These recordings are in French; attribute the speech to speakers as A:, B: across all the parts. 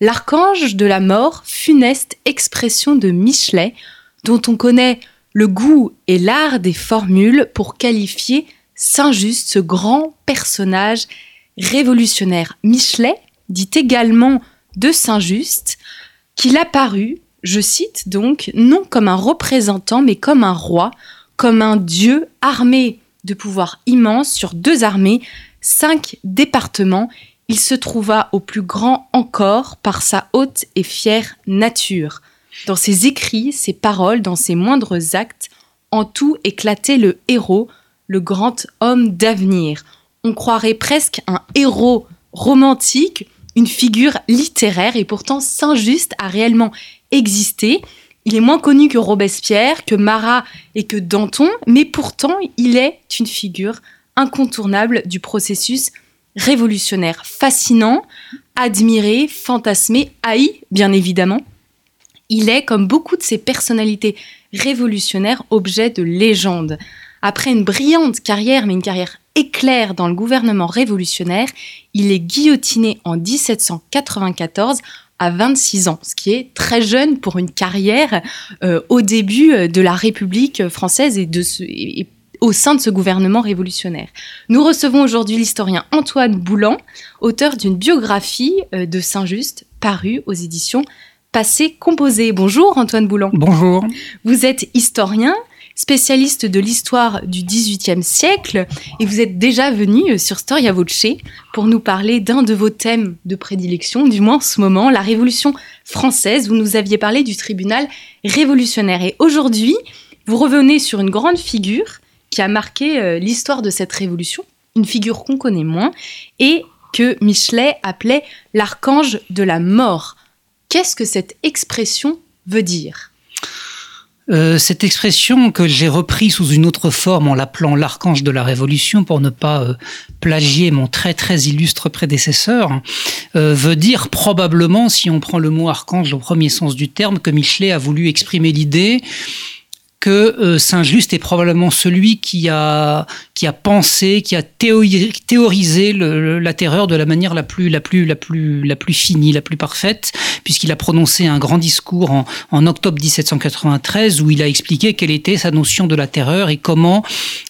A: L'archange de la mort, funeste expression de Michelet, dont on connaît le goût et l'art des formules pour qualifier Saint-Just, ce grand personnage révolutionnaire. Michelet dit également de Saint-Just qu'il apparut, je cite donc, non comme un représentant, mais comme un roi, comme un dieu armé de pouvoirs immenses sur deux armées, cinq départements il se trouva au plus grand encore par sa haute et fière nature. Dans ses écrits, ses paroles, dans ses moindres actes, en tout éclatait le héros, le grand homme d'avenir. On croirait presque un héros romantique, une figure littéraire, et pourtant Saint-Just a réellement existé. Il est moins connu que Robespierre, que Marat et que Danton, mais pourtant il est une figure incontournable du processus révolutionnaire, fascinant, admiré, fantasmé, haï, bien évidemment. Il est, comme beaucoup de ses personnalités révolutionnaires, objet de légende. Après une brillante carrière, mais une carrière éclair dans le gouvernement révolutionnaire, il est guillotiné en 1794 à 26 ans, ce qui est très jeune pour une carrière euh, au début de la République française et, de ce, au sein de ce gouvernement révolutionnaire. Nous recevons aujourd'hui l'historien Antoine Boulan, auteur d'une biographie euh, de Saint-Just parue aux éditions Passé Composé. Bonjour Antoine Boulan.
B: Bonjour.
A: Vous êtes historien, spécialiste de l'histoire du XVIIIe siècle et vous êtes déjà venu euh, sur Storia Voce pour nous parler d'un de vos thèmes de prédilection, du moins en ce moment, la Révolution française. Vous nous aviez parlé du tribunal révolutionnaire et aujourd'hui, vous revenez sur une grande figure qui a marqué euh, l'histoire de cette révolution, une figure qu'on connaît moins, et que Michelet appelait l'archange de la mort. Qu'est-ce que cette expression veut dire?
B: Euh, cette expression que j'ai reprise sous une autre forme en l'appelant l'archange de la révolution pour ne pas euh, plagier mon très très illustre prédécesseur, veut dire probablement, si on prend le mot archange au premier sens du terme, que Michelet a voulu exprimer l'idée que euh, Saint-Just est probablement celui qui a, qui a pensé, qui a théorisé la terreur de la manière la plus, la plus, la plus, la plus finie, la plus parfaite, puisqu'il a prononcé un grand discours en, en, octobre 1793 où il a expliqué quelle était sa notion de la terreur et comment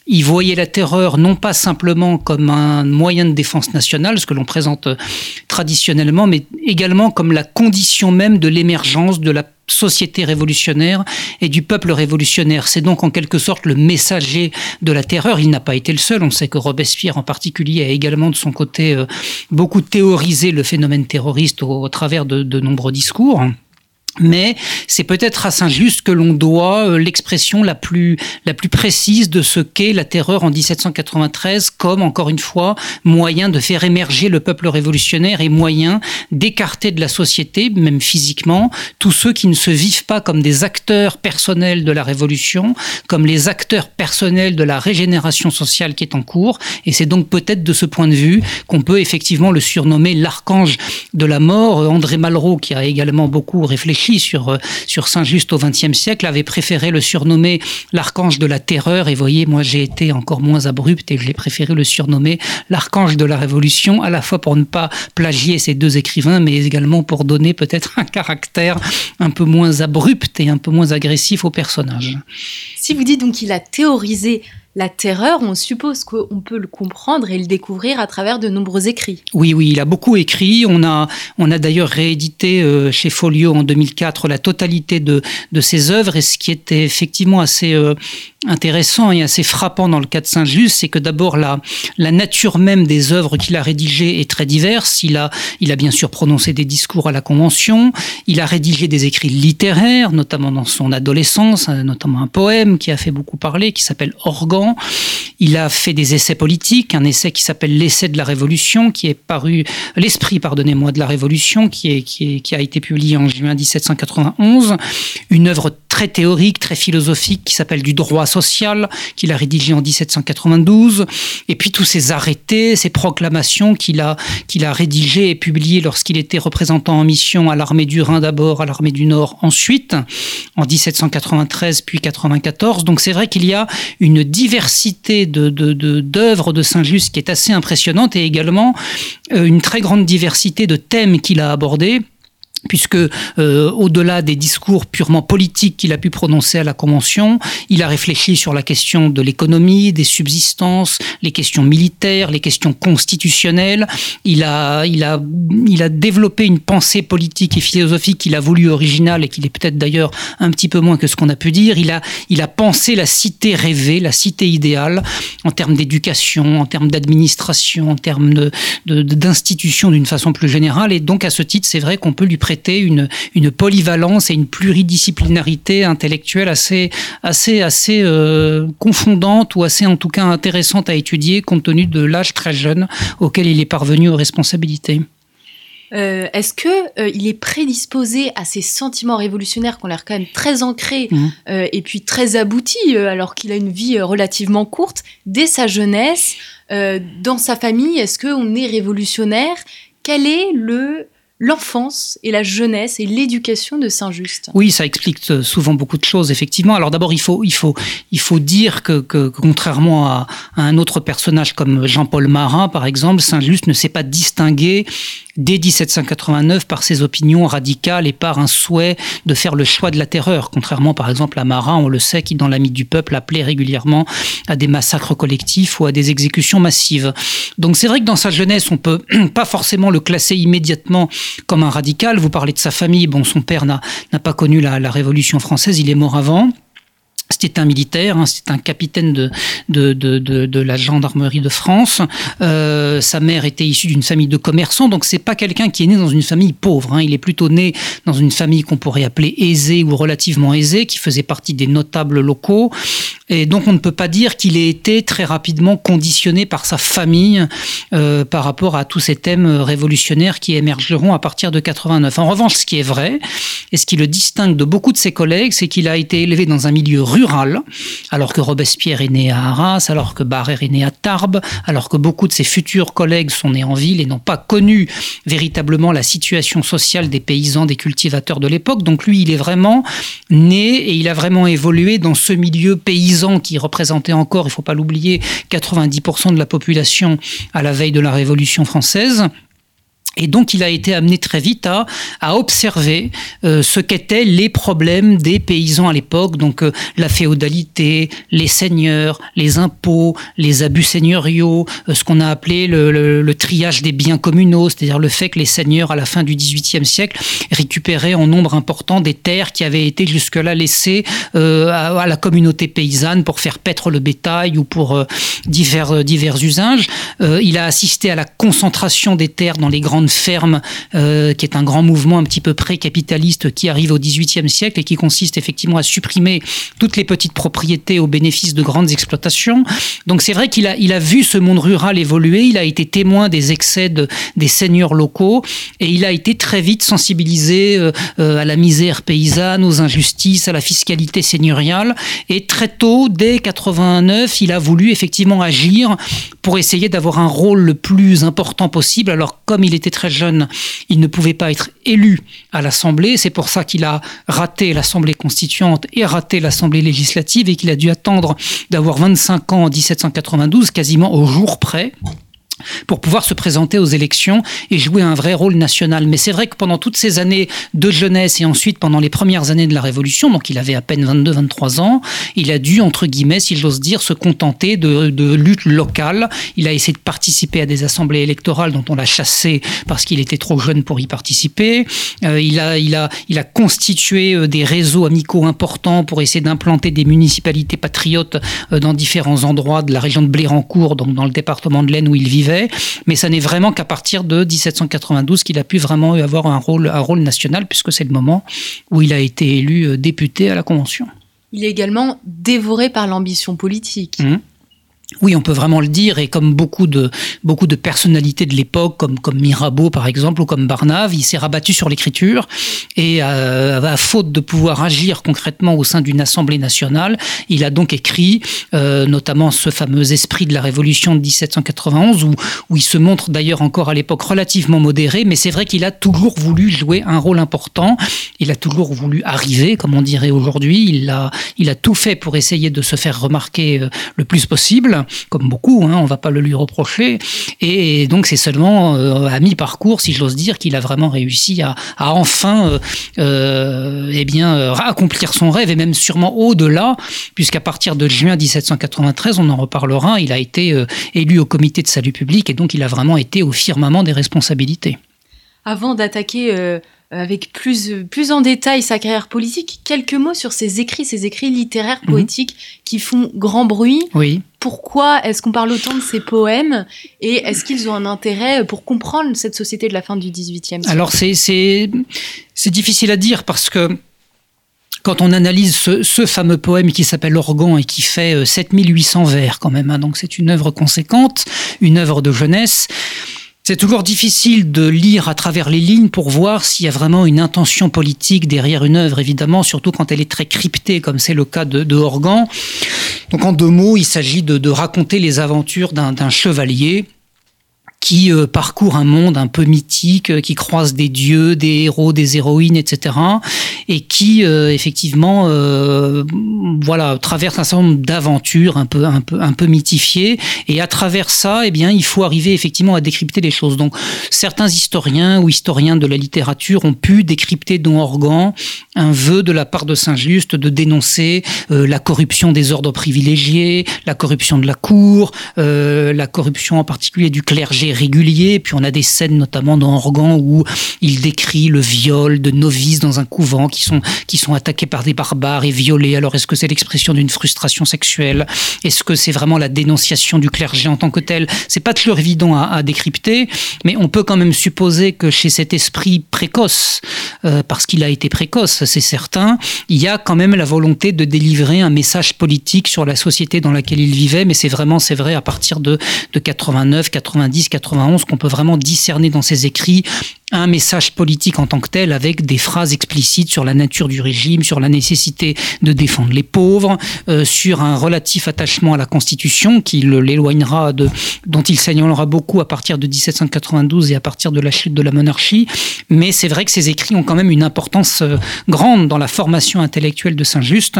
B: il voyait la terreur non pas simplement comme un moyen de défense nationale, ce que l'on présente euh, traditionnellement, mais également comme la condition même de l'émergence de la société révolutionnaire et du peuple révolutionnaire. C'est donc en quelque sorte le messager de la terreur. Il n'a pas été le seul. On sait que Robespierre en particulier a également de son côté euh, beaucoup théorisé le phénomène terroriste au, travers de, de nombreux discours. Mais c'est peut-être à Saint-Just que l'on doit euh, l'expression la plus, la plus précise de ce qu'est la terreur en 1793 comme, encore une fois, moyen de faire émerger le peuple révolutionnaire et moyen d'écarter de la société, même physiquement, tous ceux qui ne se vivent pas comme des acteurs personnels de la révolution, comme les acteurs personnels de la régénération sociale qui est en cours. Et c'est donc peut-être de ce point de vue qu'on peut effectivement le surnommer l'archange de la mort. André Malraux, qui a également beaucoup réfléchi sur, euh, sur Saint-Just au XXe siècle avait préféré le surnommer l'archange de la terreur. Et voyez, moi j'ai été encore moins abrupt et je l'ai préféré le surnommer l'archange de la révolution, à la fois pour ne pas plagier ces deux écrivains, mais également pour donner peut-être un caractère un peu moins abrupt et un peu moins agressif au personnage.
A: Si vous dites donc qu'il a théorisé la terreur, on suppose qu'on peut le comprendre et le découvrir à travers de nombreux écrits.
B: Oui, oui, il a beaucoup écrit. On a, on a d'ailleurs réédité euh, chez Folio en 2004 la totalité de, de ses œuvres et ce qui était effectivement assez, euh, intéressant et assez frappant dans le cas de Saint-Just, c'est que d'abord la, nature même des œuvres qu'il a rédigées est très diverse. Il a, il a bien sûr prononcé des discours à la Convention, il a rédigé des écrits littéraires, notamment dans son adolescence, euh, notamment un poème qui a fait beaucoup parler, qui s'appelle Organ. Il a fait des essais politiques, un essai qui s'appelle L'essai de la Révolution, qui est paru, l'esprit, pardonnez-moi, de la Révolution, qui, qui, est, qui a été publié en juin 1791. Une œuvre très théorique, très philosophique, qui s'appelle Du droit social, qu'il a rédigé en 1792. Et puis tous ces arrêtés, ces proclamations qu'il a, qu'il a rédigées et publiées lorsqu'il était représentant en mission à l'armée du Rhin d'abord, à l'armée du Nord ensuite, en 1793 puis 94. Donc c'est vrai qu'il y a une diversité de, d'œuvres de, Saint-Just qui est assez impressionnante et également euh, une très grande diversité de thèmes qu'il a abordés puisque euh, au-delà des discours purement politiques qu'il a pu prononcer à la Convention, il a réfléchi sur la question de l'économie, des subsistances, les questions militaires, les questions constitutionnelles. Il a, il a, il a développé une pensée politique et philosophique qu'il a voulu originale et qu'il est peut-être d'ailleurs un petit peu moins que ce qu'on a pu dire. Il a, il a pensé la cité rêvée, la cité idéale, en termes d'éducation, en termes d'administration, en termes d'institutions de, d'une façon plus générale. Et donc à ce titre, c'est vrai qu'on peut lui une polyvalence et une pluridisciplinarité intellectuelle assez, assez, assez euh, confondante ou assez en tout cas intéressante à étudier compte tenu de l'âge très jeune auquel il est parvenu aux responsabilités.
A: Euh, est-ce que euh, il est prédisposé à ces sentiments révolutionnaires qui ont l'air quand même très ancrés mmh. et puis très aboutis alors qu'il a une vie relativement courte dès sa jeunesse dans sa famille Est-ce qu'on est révolutionnaire? Quel est le l'enfance et la jeunesse et l'éducation de Saint-Just.
B: Oui, ça explique euh, souvent beaucoup de choses, effectivement. Alors d'abord, il faut, il faut, il faut dire que, que, contrairement à, un autre personnage comme Jean-Paul Marat, par exemple, Saint-Just ne s'est pas distingué dès 1789 par ses opinions radicales et par un souhait de faire le choix de la terreur, contrairement par exemple à Marat, on le sait, qui dans l'ami du peuple appelait régulièrement à des massacres collectifs ou à des exécutions massives. Donc c'est vrai que dans sa jeunesse, on peut pas forcément le classer immédiatement comme un radical. Vous parlez de sa famille. Bon, son père n'a pas connu la, la Révolution française, il est mort avant. C'était un militaire, hein, c'était un capitaine de, de, de, la gendarmerie de France. Euh, sa mère était issue d'une famille de commerçants, donc c'est pas quelqu'un qui est né dans une famille pauvre. Hein. Il est plutôt né dans une famille qu'on pourrait appeler aisée ou relativement aisée, qui faisait partie des notables locaux. Et donc on ne peut pas dire qu'il ait été très rapidement conditionné par sa famille euh, par rapport à tous ces thèmes révolutionnaires qui émergeront à partir de 89. En revanche, ce qui est vrai, et ce qui le distingue de beaucoup de ses collègues, c'est qu'il a été élevé dans un milieu rural, alors que Robespierre est né à Arras, alors que Barrère est né à Tarbes, alors que beaucoup de ses futurs collègues sont nés en ville et n'ont pas connu véritablement la situation sociale des paysans, des cultivateurs de l'époque. Donc lui, il est vraiment né et il a vraiment évolué dans ce milieu paysan qui représentait encore, il ne faut pas l'oublier, 90% de la population à la veille de la Révolution française. Et donc, il a été amené très vite à, observer euh, ce qu'étaient les problèmes des paysans à l'époque, donc euh, la féodalité, les seigneurs, les impôts, les abus seigneuriaux, euh, ce qu'on a appelé le, triage des biens communaux, c'est-à-dire le fait que les seigneurs, à la fin du XVIIIe siècle, récupéraient en nombre important des terres qui avaient été jusque-là laissées à, à, la communauté paysanne pour faire paître le bétail ou pour divers, divers usages. il a assisté à la concentration des terres dans les grandes ferme, euh, qui est un grand mouvement un petit peu pré-capitaliste qui arrive au XVIIIe siècle et qui consiste effectivement à supprimer toutes les petites propriétés au bénéfice de grandes exploitations. Donc c'est vrai qu'il a, il a vu ce monde rural évoluer, il a été témoin des excès des seigneurs locaux et il a été très vite sensibilisé euh, euh, à la misère paysanne, aux injustices, à la fiscalité seigneuriale. Et très tôt, dès 89, il a voulu effectivement agir pour essayer d'avoir un rôle le plus important possible. Alors comme il était très jeune, il ne pouvait pas être élu à l'Assemblée. C'est pour ça qu'il a raté l'Assemblée constituante et raté l'Assemblée législative et qu'il a dû attendre d'avoir 25 ans en 1792, quasiment au jour près pour pouvoir se présenter aux élections et jouer un vrai rôle national. Mais c'est vrai que pendant toutes ces années de jeunesse et ensuite pendant les premières années de la Révolution, donc il avait à peine 22-23 ans, il a dû, entre guillemets, si j'ose dire, se contenter de, de lutte locale. Il a essayé de participer à des assemblées électorales dont on l'a chassé parce qu'il était trop jeune pour y participer. Euh, il, a, il, a, il a constitué euh, des réseaux amicaux importants pour essayer d'implanter des municipalités patriotes euh, dans différents endroits de la région de Blérancourt, donc dans le département de l'Aisne où il vivait mais ça n'est vraiment qu'à partir de 1792 qu'il a pu vraiment avoir un rôle, un rôle national, puisque c'est le moment où il a été élu euh, député à la Convention.
A: Il est également dévoré par l'ambition politique.
B: Mmh. Oui, on peut vraiment le dire, et comme beaucoup de, beaucoup de personnalités de l'époque, comme, comme Mirabeau par exemple, ou comme Barnave, il s'est rabattu sur l'écriture, et euh, à faute de pouvoir agir concrètement au sein d'une Assemblée nationale, il a donc écrit euh, notamment ce fameux esprit de la Révolution de 1791, où, où il se montre d'ailleurs encore à l'époque relativement modéré, mais c'est vrai qu'il a toujours voulu jouer un rôle important, il a toujours voulu arriver, comme on dirait aujourd'hui, il a, il a tout fait pour essayer de se faire remarquer euh, le plus possible comme beaucoup, hein, on ne va pas le lui reprocher. Et donc c'est seulement euh, à mi-parcours, si j'ose dire, qu'il a vraiment réussi à, enfin euh, euh, eh bien, accomplir son rêve, et même sûrement au-delà, puisqu'à partir de juin 1793, on en reparlera, il a été élu au comité de salut public, et donc il a vraiment été au firmament des responsabilités.
A: Avant d'attaquer avec plus, plus en détail sa carrière politique, quelques mots sur ses écrits, ses écrits littéraires, mhm. poétiques qui font grand bruit.
B: Oui.
A: Pourquoi est-ce qu'on parle autant de ces poèmes et est-ce qu'ils ont un intérêt pour comprendre cette société de la fin du XVIIIe siècle?
B: Alors c'est difficile à dire parce que quand on analyse ce, fameux poème qui s'appelle Organ et qui fait 7800 euh, vers quand même, hein, donc c'est une œuvre conséquente, une œuvre de jeunesse, c'est toujours difficile de lire à travers les lignes pour voir s'il y a vraiment une intention politique derrière une œuvre, évidemment, surtout quand elle est très cryptée, comme c'est le cas de, de Organ. Donc en deux mots, il s'agit de, raconter les aventures d'un chevalier qui euh, parcourt un monde un peu mythique, euh, qui croise des dieux, des héros, des héroïnes, etc. Et qui euh, effectivement, voilà, traverse un certain nombre d'aventures un peu, un peu, un peu mythifiées. Et à travers ça, eh bien, il faut arriver effectivement à décrypter les choses. Donc, certains historiens ou historiens de la littérature ont pu décrypter dans Organ un vœu de la part de Saint-Just de dénoncer la corruption des ordres privilégiés, la corruption de la cour, la corruption en particulier du clergé régulier. Puis on a des scènes notamment dans Organ où il décrit le viol de novices dans un couvent qui sont attaqués par des barbares et violés. Alors est-ce que c'est l'expression d'une frustration sexuelle? Est-ce que c'est vraiment la dénonciation du clergé en tant que tel? C'est pas toujours évident à, décrypter, mais on peut quand même supposer que chez cet esprit précoce, euh, parce qu'il a été précoce, c'est certain, il y a quand même la volonté de délivrer un message politique sur la société dans laquelle il vivait, mais c'est vraiment, c'est vrai, à partir de, de 89, 90, 91 qu'on peut vraiment discerner dans ses écrits un message politique en tant que tel avec des phrases explicites sur la nature du régime, sur la nécessité de défendre les pauvres, euh, sur un relatif attachement à la Constitution qui l'éloignera de, dont il s'éloignera beaucoup à partir de 1792 et à partir de la chute de la monarchie. Mais c'est vrai que ces écrits ont quand même une importance euh, grande dans la formation intellectuelle de Saint-Just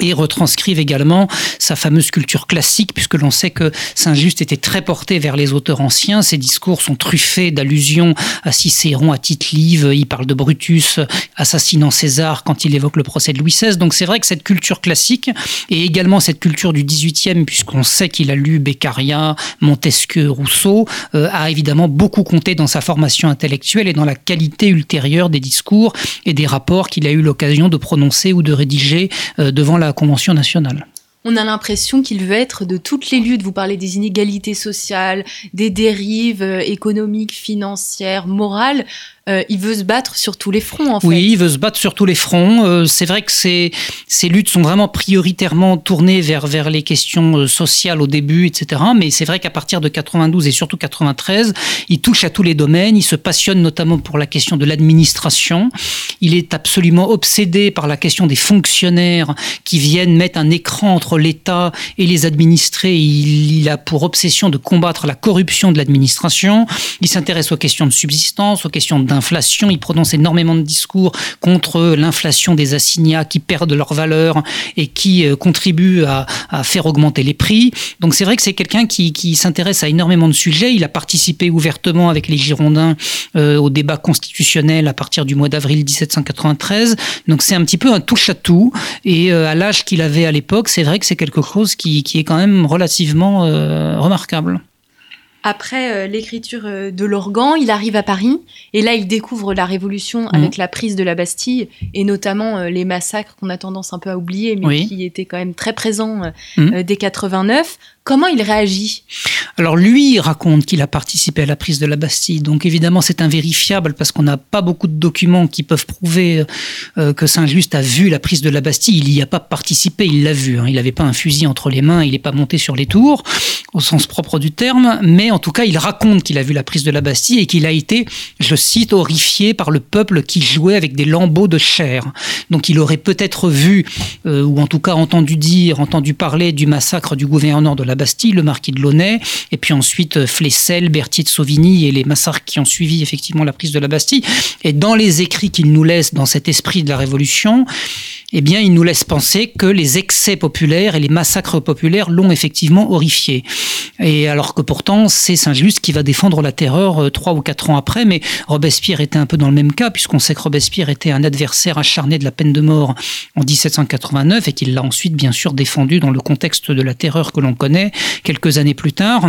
B: et retranscrivent également sa fameuse culture classique, puisque l'on sait que Saint-Just était très porté vers les auteurs anciens. Ses discours sont truffés d'allusions à Cicéron, à Tite-Live. Il parle de Brutus assassinant César quand il évoque le procès de Louis XVI. Donc c'est vrai que cette culture classique et également cette culture du XVIIIe, puisqu'on sait qu'il a lu Beccaria, Montesquieu, Rousseau, euh, a évidemment beaucoup compté dans sa formation intellectuelle et dans la qualité ultérieure des discours et des rapports qu'il a eu l'occasion de prononcer ou de rédiger euh, devant Convention nationale.
A: On a l'impression qu'il veut être de toutes les luttes. Vous parlez des inégalités sociales, des dérives euh, économiques, financières, morales. Euh, il veut se battre sur tous les fronts, en fait.
B: Oui, il veut se battre sur tous les fronts. Euh, c'est vrai que ces, ces luttes sont vraiment prioritairement tournées vers, vers les questions euh, sociales au début, etc. Mais c'est vrai qu'à partir de 92 et surtout 93, il touche à tous les domaines. Il se passionne notamment pour la question de l'administration. Il est absolument obsédé par la question des fonctionnaires qui viennent mettre un écran entre l'État et les administrés. Il, il a pour obsession de combattre la corruption de l'administration. Il s'intéresse aux questions de subsistance, aux questions Il prononce énormément de discours contre l'inflation des assignats qui perdent leur valeur et qui euh, contribuent à, faire augmenter les prix. Donc c'est vrai que c'est quelqu'un qui, s'intéresse à énormément de sujets. Il a participé ouvertement avec les Girondins euh, au débat constitutionnel à partir du mois d'avril 1793. Donc c'est un petit peu un touche-à-tout. Et euh, à l'âge qu'il avait à l'époque, c'est vrai que c'est quelque chose qui, est quand même relativement remarquable.
A: Après euh, l'écriture euh, de l'Organ, il arrive à Paris et là il découvre la Révolution mhm. avec la prise de la Bastille et notamment euh, les massacres qu'on a tendance un peu à oublier mais qui étaient quand même très présents mhm. dès 89. Comment il réagit?
B: Alors lui, il raconte qu'il a participé à la prise de la Bastille. Donc évidemment, c'est invérifiable parce qu'on n'a pas beaucoup de documents qui peuvent prouver euh, que Saint-Just a vu la prise de la Bastille. Il n'y a pas participé, il l'a vu. Hein. Il n'avait pas un fusil entre les mains, il n'est pas monté sur les tours, au sens propre du terme. Mais en tout cas, il raconte qu'il a vu la prise de la Bastille et qu'il a été, je cite, horrifié par le peuple qui jouait avec des lambeaux de chair. Donc il aurait peut-être vu, euh, ou en tout cas entendu dire, entendu parler du massacre du gouverneur de la Bastille, le marquis de Launay, et puis ensuite euh, Flessel, Berthier de Sauvigny et les massacres qui ont suivi effectivement la prise de la Bastille. Et dans les écrits qu'il nous laisse dans cet esprit de la Révolution, eh bien, il nous laisse penser que les excès populaires et les massacres populaires l'ont effectivement horrifié. Et alors que pourtant, c'est Saint-Just qui va défendre la terreur euh, trois ou quatre ans après, mais Robespierre était un peu dans le même cas, puisqu'on sait que Robespierre était un adversaire acharné de la peine de mort en 1789 et qu'il l'a ensuite, bien sûr, défendu dans le contexte de la terreur que l'on connaît quelques années plus tard.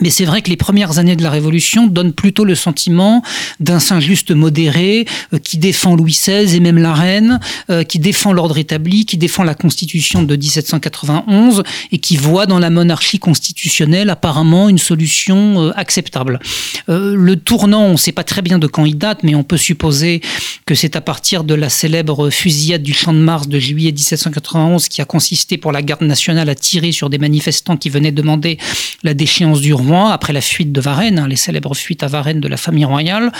B: Mais c'est vrai que les premières années de la Révolution donnent plutôt le sentiment d'un Saint-Just modéré euh, qui défend Louis XVI et même la reine, euh, qui défend l'ordre établi, qui défend la Constitution de 1791 et qui voit dans la monarchie constitutionnelle apparemment une solution euh, acceptable. le tournant, on ne sait pas très bien de quand il date, mais on peut supposer que c'est à partir de la célèbre fusillade du Champ de Mars de juillet 1791 qui a consisté pour la garde nationale à tirer sur des manifestants qui venaient demander la déchéance du roi après la fuite de Varennes, hein, les célèbres fuites à Varennes de la famille royale.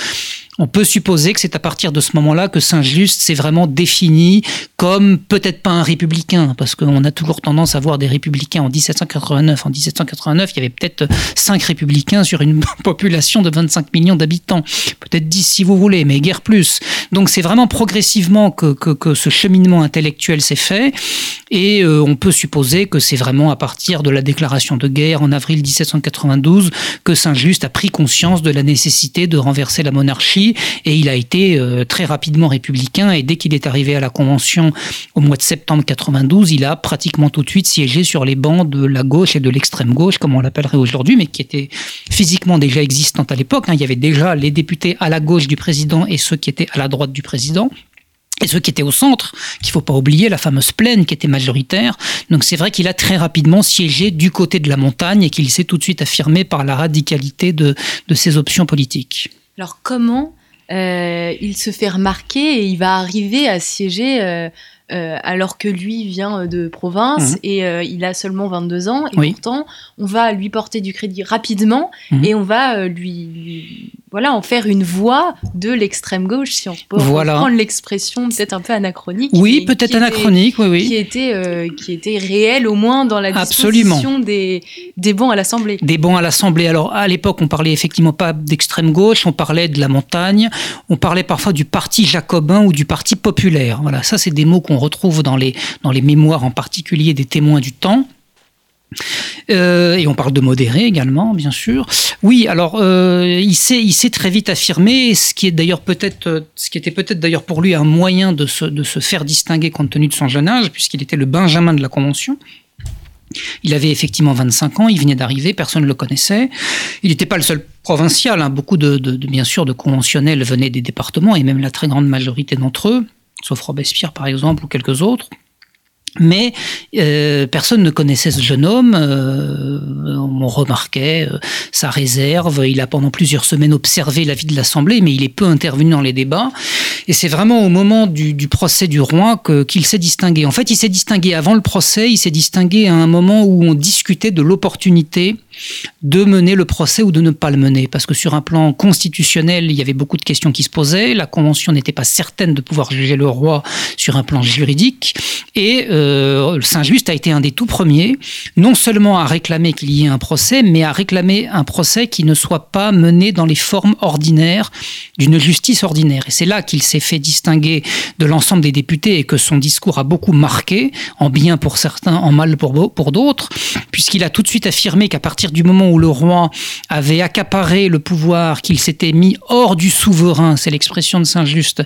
B: On peut supposer que c'est à partir de ce moment-là que Saint-Just s'est vraiment défini comme peut-être pas un républicain, parce qu'on a toujours tendance à voir des républicains en 1789. En 1789, il y avait peut-être cinq républicains sur une population de 25 millions d'habitants. Peut-être 10 si vous voulez, mais guère plus. Donc c'est vraiment progressivement que, que, ce cheminement intellectuel s'est fait, et euh, on peut supposer que c'est vraiment à partir de la déclaration de guerre en avril 1792 que Saint-Just a pris conscience de la nécessité de renverser la monarchie et il a été euh, très rapidement républicain et dès qu'il est arrivé à la Convention au mois de septembre 92, il a pratiquement tout de suite siégé sur les bancs de la gauche et de l'extrême gauche, comme on l'appellerait aujourd'hui, mais qui étaient physiquement déjà existantes à l'époque. Hein. Il y avait déjà les députés à la gauche du président et ceux qui étaient à la droite du président. Et ceux qui étaient au centre, qu'il faut pas oublier, la fameuse plaine qui était majoritaire. Donc c'est vrai qu'il a très rapidement siégé du côté de la montagne et qu'il s'est tout de suite affirmé par la radicalité de, ses options politiques.
A: Alors comment il se fait remarquer et il va arriver à siéger euh, euh, alors que lui vient de province mhm. et il a seulement 22 ans et pourtant on va lui porter du crédit rapidement mhm. et on va lui voilà, en faire une voix de l'extrême gauche, si on peut prendre l'expression peut-être un peu anachronique.
B: Oui, peut-être anachronique, oui, oui.
A: Qui était, euh, qui était réelle au moins dans la disposition des, des bancs à l'Assemblée.
B: Des bancs à l'Assemblée. Alors, à l'époque, on parlait effectivement pas d'extrême gauche, on parlait de la montagne, on parlait parfois du parti jacobin ou du parti populaire. Voilà, ça, c'est des mots qu'on retrouve dans les, dans les mémoires en particulier des témoins du temps. Euh, et on parle de modéré également, bien sûr. Oui, alors euh, il s'est très vite affirmé, ce qui est d'ailleurs peut-être ce qui était peut-être d'ailleurs pour lui un moyen de se, de se faire distinguer compte tenu de son jeune âge, puisqu'il était le Benjamin de la Convention. Il avait effectivement 25 ans, il venait d'arriver, personne ne le connaissait. Il n'était pas le seul provincial, hein. beaucoup de, bien sûr de conventionnels venaient des départements et même la très grande majorité d'entre eux, sauf Robespierre par exemple ou quelques autres. Mais euh, personne ne connaissait ce jeune homme. Euh, on remarquait euh, sa réserve. Il a pendant plusieurs semaines observé la vie de l'Assemblée, mais il est peu intervenu dans les débats. Et c'est vraiment au moment du, procès du roi qu'il s'est distingué. En fait, il s'est distingué avant le procès. Il s'est distingué à un moment où on discutait de l'opportunité de mener le procès ou de ne pas le mener. Parce que sur un plan constitutionnel, il y avait beaucoup de questions qui se posaient. La Convention n'était pas certaine de pouvoir juger le roi sur un plan juridique. Et euh, Saint-Just a été un des tout premiers, non seulement à réclamer qu'il y ait un procès, mais à réclamer un procès qui ne soit pas mené dans les formes ordinaires d'une justice ordinaire. Et c'est là qu'il s'est fait distinguer de l'ensemble des députés et que son discours a beaucoup marqué, en bien pour certains, en mal pour, pour d'autres, puisqu'il a tout de suite affirmé qu'à partir du moment où le roi avait accaparé le pouvoir, qu'il s'était mis hors du souverain, c'est l'expression de Saint-Just,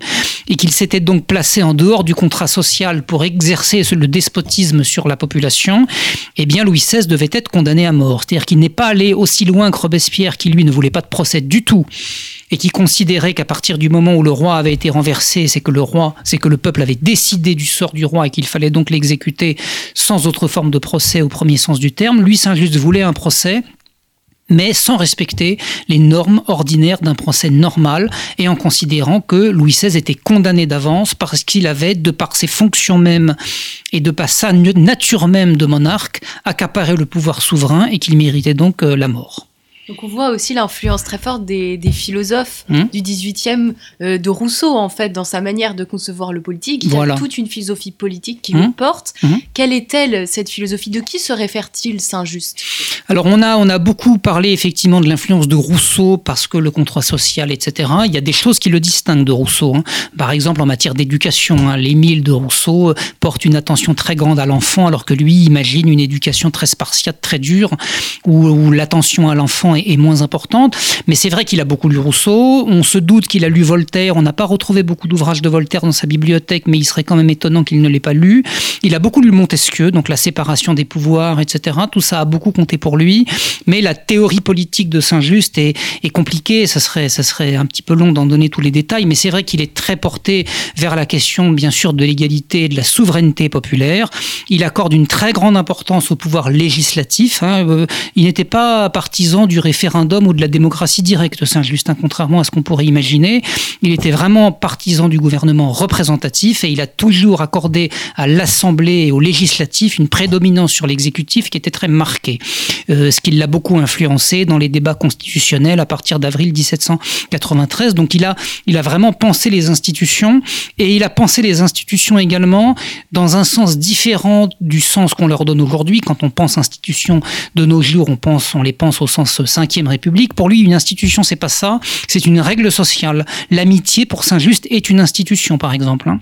B: et qu'il s'était donc placé en dehors du contrat social pour exercer le despotisme sur la population, eh bien Louis XVI devait être condamné à mort. C'est-à-dire qu'il n'est pas allé aussi loin que Robespierre, qui lui ne voulait pas de procès du tout, et qui considérait qu'à partir du moment où le roi avait été renversé, c'est que le roi, c'est que le peuple avait décidé du sort du roi et qu'il fallait donc l'exécuter sans autre forme de procès au premier sens du terme. Lui, Saint-Just voulait un procès mais sans respecter les normes ordinaires d'un procès normal et en considérant que Louis XVI était condamné d'avance parce qu'il avait, de par ses fonctions mêmes et de par sa nature même de monarque, accaparé le pouvoir souverain et qu'il méritait donc euh, la mort.
A: Donc on voit aussi l'influence très forte des, philosophes hmm. du 18e, euh, de Rousseau en fait, dans sa manière de concevoir le politique. Il y a toute une philosophie politique qui le porte. Hmm. Quelle est-elle, cette philosophie? De qui se réfère-t-il Saint-Just
B: Alors on a, on a beaucoup parlé effectivement de l'influence de Rousseau parce que le contrat social, etc. Il y a des choses qui le distinguent de Rousseau. Hein. Par exemple en matière d'éducation, hein, l'Émile de Rousseau porte une attention très grande à l'enfant alors que lui imagine une éducation très spartiate, très dure, où, où l'attention à l'enfant est, moins importante. Mais c'est vrai qu'il a beaucoup lu Rousseau. On se doute qu'il a lu Voltaire. On n'a pas retrouvé beaucoup d'ouvrages de Voltaire dans sa bibliothèque, mais il serait quand même étonnant qu'il ne l'ait pas lu. Il a beaucoup lu Montesquieu, donc la séparation des pouvoirs, etc. Tout ça a beaucoup compté pour lui. Mais la théorie politique de Saint-Just est, est compliquée. Ça serait, ça serait un petit peu long d'en donner tous les détails, mais c'est vrai qu'il est très porté vers la question, bien sûr, de l'égalité et de la souveraineté populaire. Il accorde une très grande importance au pouvoir législatif. Hein. Euh, il n'était pas partisan du référendum ou de la démocratie directe, Saint-Justin, contrairement à ce qu'on pourrait imaginer. Il était vraiment partisan du gouvernement représentatif et il a toujours accordé à l'Assemblée et au législatif une prédominance sur l'exécutif qui était très marquée, euh, ce qui l'a beaucoup influencé dans les débats constitutionnels à partir d'avril 1793. Donc il a, il a vraiment pensé les institutions et il a pensé les institutions également dans un sens différent du sens qu'on leur donne aujourd'hui. Quand on pense institutions de nos jours, on pense, on les pense au sens Cinquième République. Pour lui, une institution, c'est pas ça, c'est une règle sociale. L'amitié, pour Saint-Just, est une institution, par exemple. Hein.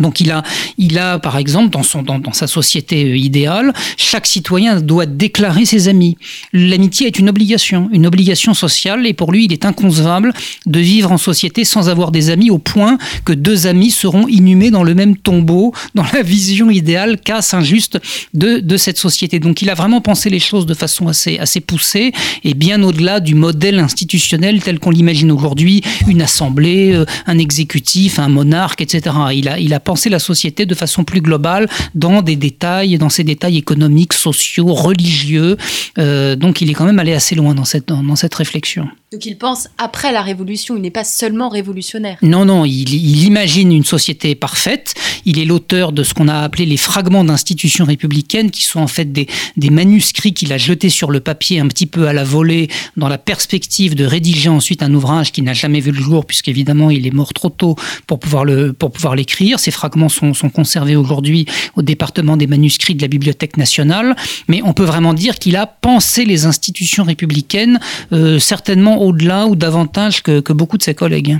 B: Donc il a, il a par exemple dans, son, dans, sa société euh, idéale, chaque citoyen doit déclarer ses amis. L'amitié est une obligation, une obligation sociale, et pour lui il est inconcevable de vivre en société sans avoir des amis au point que deux amis seront inhumés dans le même tombeau, dans la vision idéale qu'a Saint-Just de, de cette société. Donc il a vraiment pensé les choses de façon assez, assez poussée et bien au-delà du modèle institutionnel tel qu'on l'imagine aujourd'hui, une assemblée, euh, un exécutif, un monarque, etc. Il a, il a penser la société de façon plus globale dans des détails, dans ces détails économiques, sociaux, religieux. Euh, donc il est quand même allé assez loin dans cette, dans cette réflexion.
A: Donc il pense après la révolution, il n'est pas seulement révolutionnaire.
B: Non, non, il, imagine une société parfaite. Il est l'auteur de ce qu'on a appelé les fragments d'institutions républicaines, qui sont en fait des, des manuscrits qu'il a jetés sur le papier un petit peu à la volée, dans la perspective de rédiger ensuite un ouvrage qui n'a jamais vu le jour, puisqu'évidemment il est mort trop tôt pour pouvoir le pour pouvoir l'écrire. Ces fragments sont, sont conservés aujourd'hui au département des manuscrits de la Bibliothèque nationale, mais on peut vraiment dire qu'il a pensé les institutions républicaines, euh, certainement au-delà ou davantage que, beaucoup de ses collègues.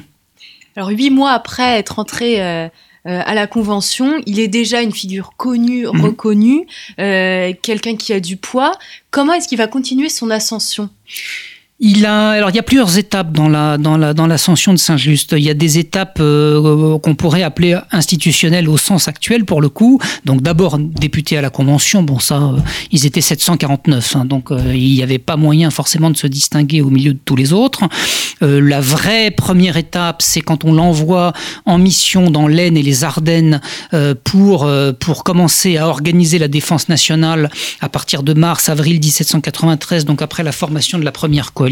A: Alors huit mois après être entré euh, euh, à la Convention, il est déjà une figure connue, mhm. reconnue, euh, quelqu'un qui a du poids. Comment est-ce qu'il va continuer son ascension?
B: Il a, alors il y a plusieurs étapes dans la dans la dans l'ascension de Saint-Just. Il y a des étapes euh, qu'on pourrait appeler institutionnelles au sens actuel pour le coup. Donc d'abord député à la Convention, bon ça, euh, ils étaient 749, hein, donc euh, il n'y avait pas moyen forcément de se distinguer au milieu de tous les autres. la vraie première étape, c'est quand on l'envoie en mission dans l'Aisne et les Ardennes pour pour commencer à organiser la défense nationale à partir de mars avril 1793, donc après la formation de la première coalition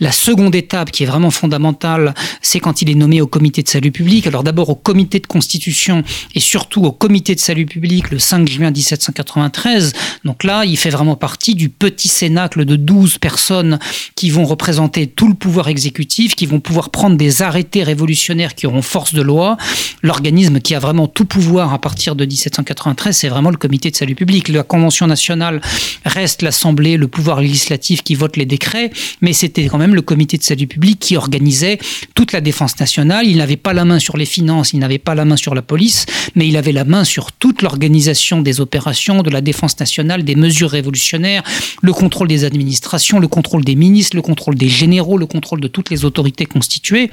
B: la seconde étape, qui est vraiment fondamentale, c'est quand il est nommé au comité de salut public. Alors d'abord au comité de constitution et surtout au comité de salut public le 5 juin 1793. Donc là, il fait vraiment partie du petit cénacle de 12 personnes qui vont représenter tout le pouvoir exécutif, qui vont pouvoir prendre des arrêtés révolutionnaires qui auront force de loi. l'organisme qui a vraiment tout pouvoir à partir de 1793, c'est vraiment le comité de salut public. La Convention nationale reste l'Assemblée, le pouvoir législatif qui vote les décrets, mais c'était quand même le comité de salut public qui organisait toute la défense nationale. Il n'avait pas la main sur les finances, il n'avait pas la main sur la police, mais il avait la main sur toute l'organisation des opérations, de la défense nationale, des mesures révolutionnaires, le contrôle des administrations, le contrôle des ministres, le contrôle des généraux, le contrôle de toutes les autorités constituées.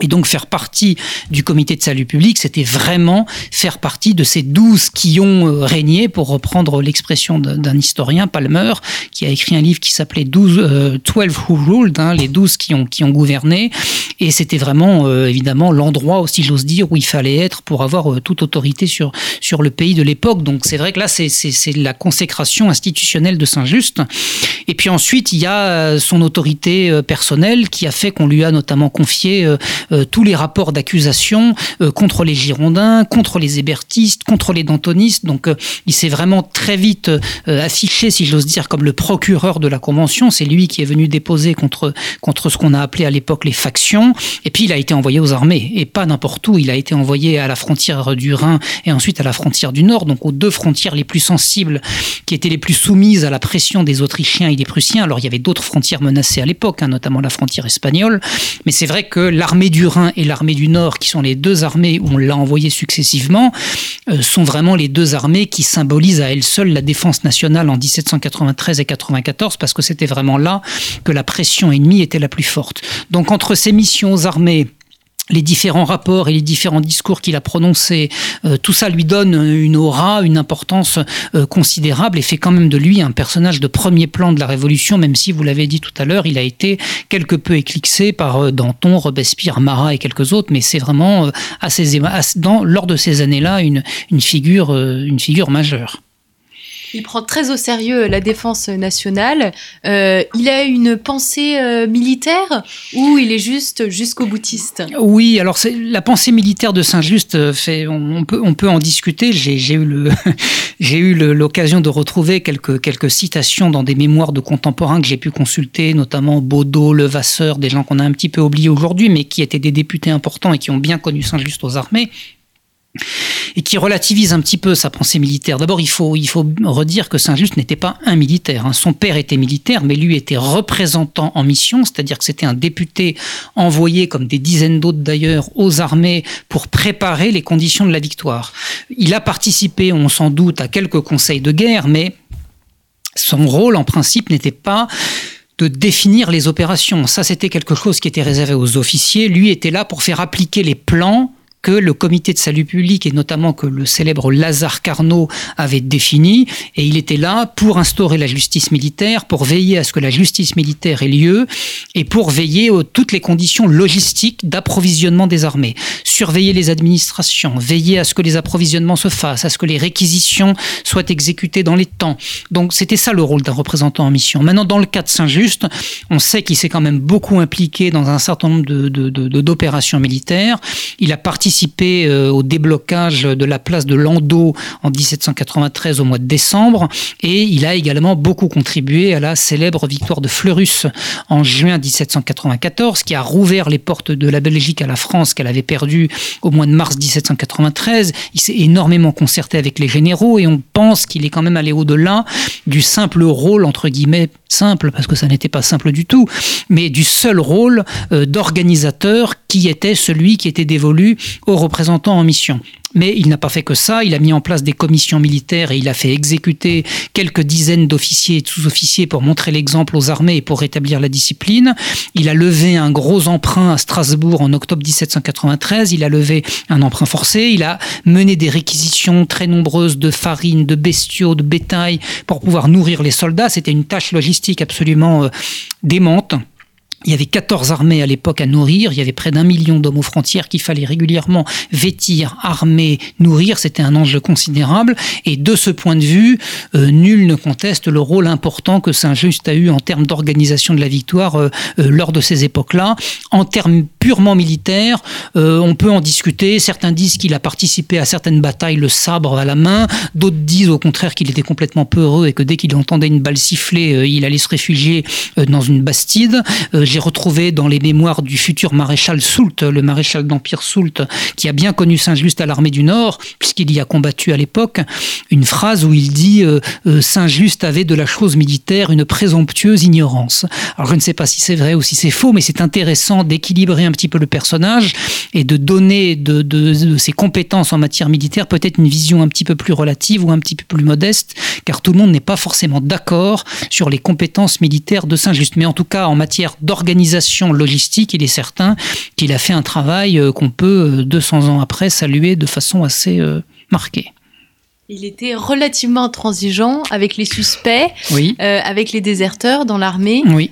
B: Et donc faire partie du comité de salut public, c'était vraiment faire partie de ces douze qui ont euh, régné, pour reprendre l'expression d'un historien, Palmer, qui a écrit un livre qui s'appelait 12, euh, Who Ruled, hein, les douze qui ont, qui ont gouverné. Et c'était vraiment, euh, évidemment, l'endroit, aussi j'ose dire, où il fallait être pour avoir euh, toute autorité sur, sur le pays de l'époque. Donc c'est vrai que là, c'est la consécration institutionnelle de Saint-Just. Et puis ensuite, il y a son autorité personnelle qui a fait qu'on lui a notamment confié tous les rapports d'accusation euh, contre les Girondins, contre les hébertistes, contre les dantonistes. Donc euh, il s'est vraiment très vite affiché, si j'ose dire, comme le procureur de la Convention. C'est lui qui est venu déposer contre, contre ce qu'on a appelé à l'époque les factions. Et puis il a été envoyé aux armées, et pas n'importe où. Il a été envoyé à la frontière du Rhin et ensuite à la frontière du Nord, donc aux deux frontières les plus sensibles, qui étaient les plus soumises à la pression des Autrichiens et des Prussiens. Alors il y avait d'autres frontières menacées à l'époque, hein, notamment la frontière espagnole. Mais c'est vrai que l'armée du et l'armée du Nord, qui sont les deux armées où on l'a envoyé successivement, euh, sont vraiment les deux armées qui symbolisent à elles seules la défense nationale en 1793 et 94, parce que c'était vraiment là que la pression ennemie était la plus forte. Donc entre ces missions armées, les différents rapports et les différents discours qu'il a prononcés, euh, tout ça lui donne une aura, une importance euh, considérable et fait quand même de lui un personnage de premier plan de la Révolution, même si, vous l'avez dit tout à l'heure, il a été quelque peu éclipsé par euh, Danton, Robespierre, Marat et quelques autres, mais c'est vraiment à ces, dans, lors de ces années-là une, figure, une figure majeure.
A: Il prend très au sérieux la défense nationale. Euh, il a une pensée euh, militaire ou il est juste jusqu'au boutiste?
B: Oui, alors la pensée militaire de Saint-Just. Euh, on, peut, en discuter. J'ai eu le, j'ai eu l'occasion de retrouver quelques quelques citations dans des mémoires de contemporains que j'ai pu consulter, notamment Baudot, Levasseur, des gens qu'on a un petit peu oubliés aujourd'hui, mais qui étaient des députés importants et qui ont bien connu Saint-Just aux armées et qui relativise un petit peu sa pensée militaire. D'abord, il faut, il faut redire que Saint-Just n'était pas un militaire. Hein. Son père était militaire, mais lui était représentant en mission, c'est-à-dire que c'était un député envoyé, comme des dizaines d'autres d'ailleurs, aux armées pour préparer les conditions de la victoire. Il a participé, on s'en doute, à quelques conseils de guerre, mais son rôle, en principe, n'était pas de définir les opérations. Ça, c'était quelque chose qui était réservé aux officiers. Lui était là pour faire appliquer les plans que le comité de salut public et notamment que le célèbre Lazare Carnot avait défini et il était là pour instaurer la justice militaire, pour veiller à ce que la justice militaire ait lieu et pour veiller à toutes les conditions logistiques d'approvisionnement des armées, surveiller les administrations, veiller à ce que les approvisionnements se fassent, à ce que les réquisitions soient exécutées dans les temps. Donc c'était ça le rôle d'un représentant en mission. Maintenant dans le cas de Saint-Just, on sait qu'il s'est quand même beaucoup impliqué dans un certain nombre d'opérations militaires. Il a participé participé euh, au déblocage de la place de Landau en 1793 au mois de décembre et il a également beaucoup contribué à la célèbre victoire de Fleurus en juin 1794 qui a rouvert les portes de la Belgique à la France qu'elle avait perdue au mois de mars 1793. Il s'est énormément concerté avec les généraux et on pense qu'il est quand même allé au-delà du simple rôle entre guillemets simple parce que ça n'était pas simple du tout, mais du seul rôle euh, d'organisateur qui était celui qui était dévolu aux représentants en mission. Mais il n'a pas fait que ça, il a mis en place des commissions militaires et il a fait exécuter quelques dizaines d'officiers et de sous-officiers pour montrer l'exemple aux armées et pour rétablir la discipline. Il a levé un gros emprunt à Strasbourg en octobre 1793, il a levé un emprunt forcé, il a mené des réquisitions très nombreuses de farine, de bestiaux, de bétail pour pouvoir nourrir les soldats. C'était une tâche logistique absolument euh, démente. Il y avait 14 armées à l'époque à nourrir, il y avait près d'un million d'hommes aux frontières qu'il fallait régulièrement vêtir, armer, nourrir, c'était un enjeu considérable. Et de ce point de vue, euh, nul ne conteste le rôle important que Saint-Just a eu en termes d'organisation de la victoire euh, euh, lors de ces époques-là. En termes purement militaire, euh, on peut en discuter. Certains disent qu'il a participé à certaines batailles le sabre à la main, d'autres disent au contraire qu'il était complètement peureux et que dès qu'il entendait une balle siffler, il allait se réfugier dans une bastide. J'ai retrouvé dans les mémoires du futur maréchal Soult, le maréchal d'Empire Soult, qui a bien connu Saint-Just à l'armée du Nord, puisqu'il y a combattu à l'époque, une phrase où il dit Saint-Just avait de la chose militaire une présomptueuse ignorance. Alors je ne sais pas si c'est vrai ou si c'est faux, mais c'est intéressant d'équilibrer un petit peu le personnage et de donner de, ses compétences en matière militaire peut-être une vision un petit peu plus relative ou un petit peu plus modeste, car tout le monde n'est pas forcément d'accord sur les compétences militaires de Saint-Just. Mais en tout cas, en matière d'organisation logistique, il est certain qu'il a fait un travail euh, qu'on peut, 200 euh, ans après, saluer de façon assez euh, marquée.
A: Il était relativement intransigeant avec les suspects,
B: oui.
A: avec les déserteurs dans l'armée.
B: Oui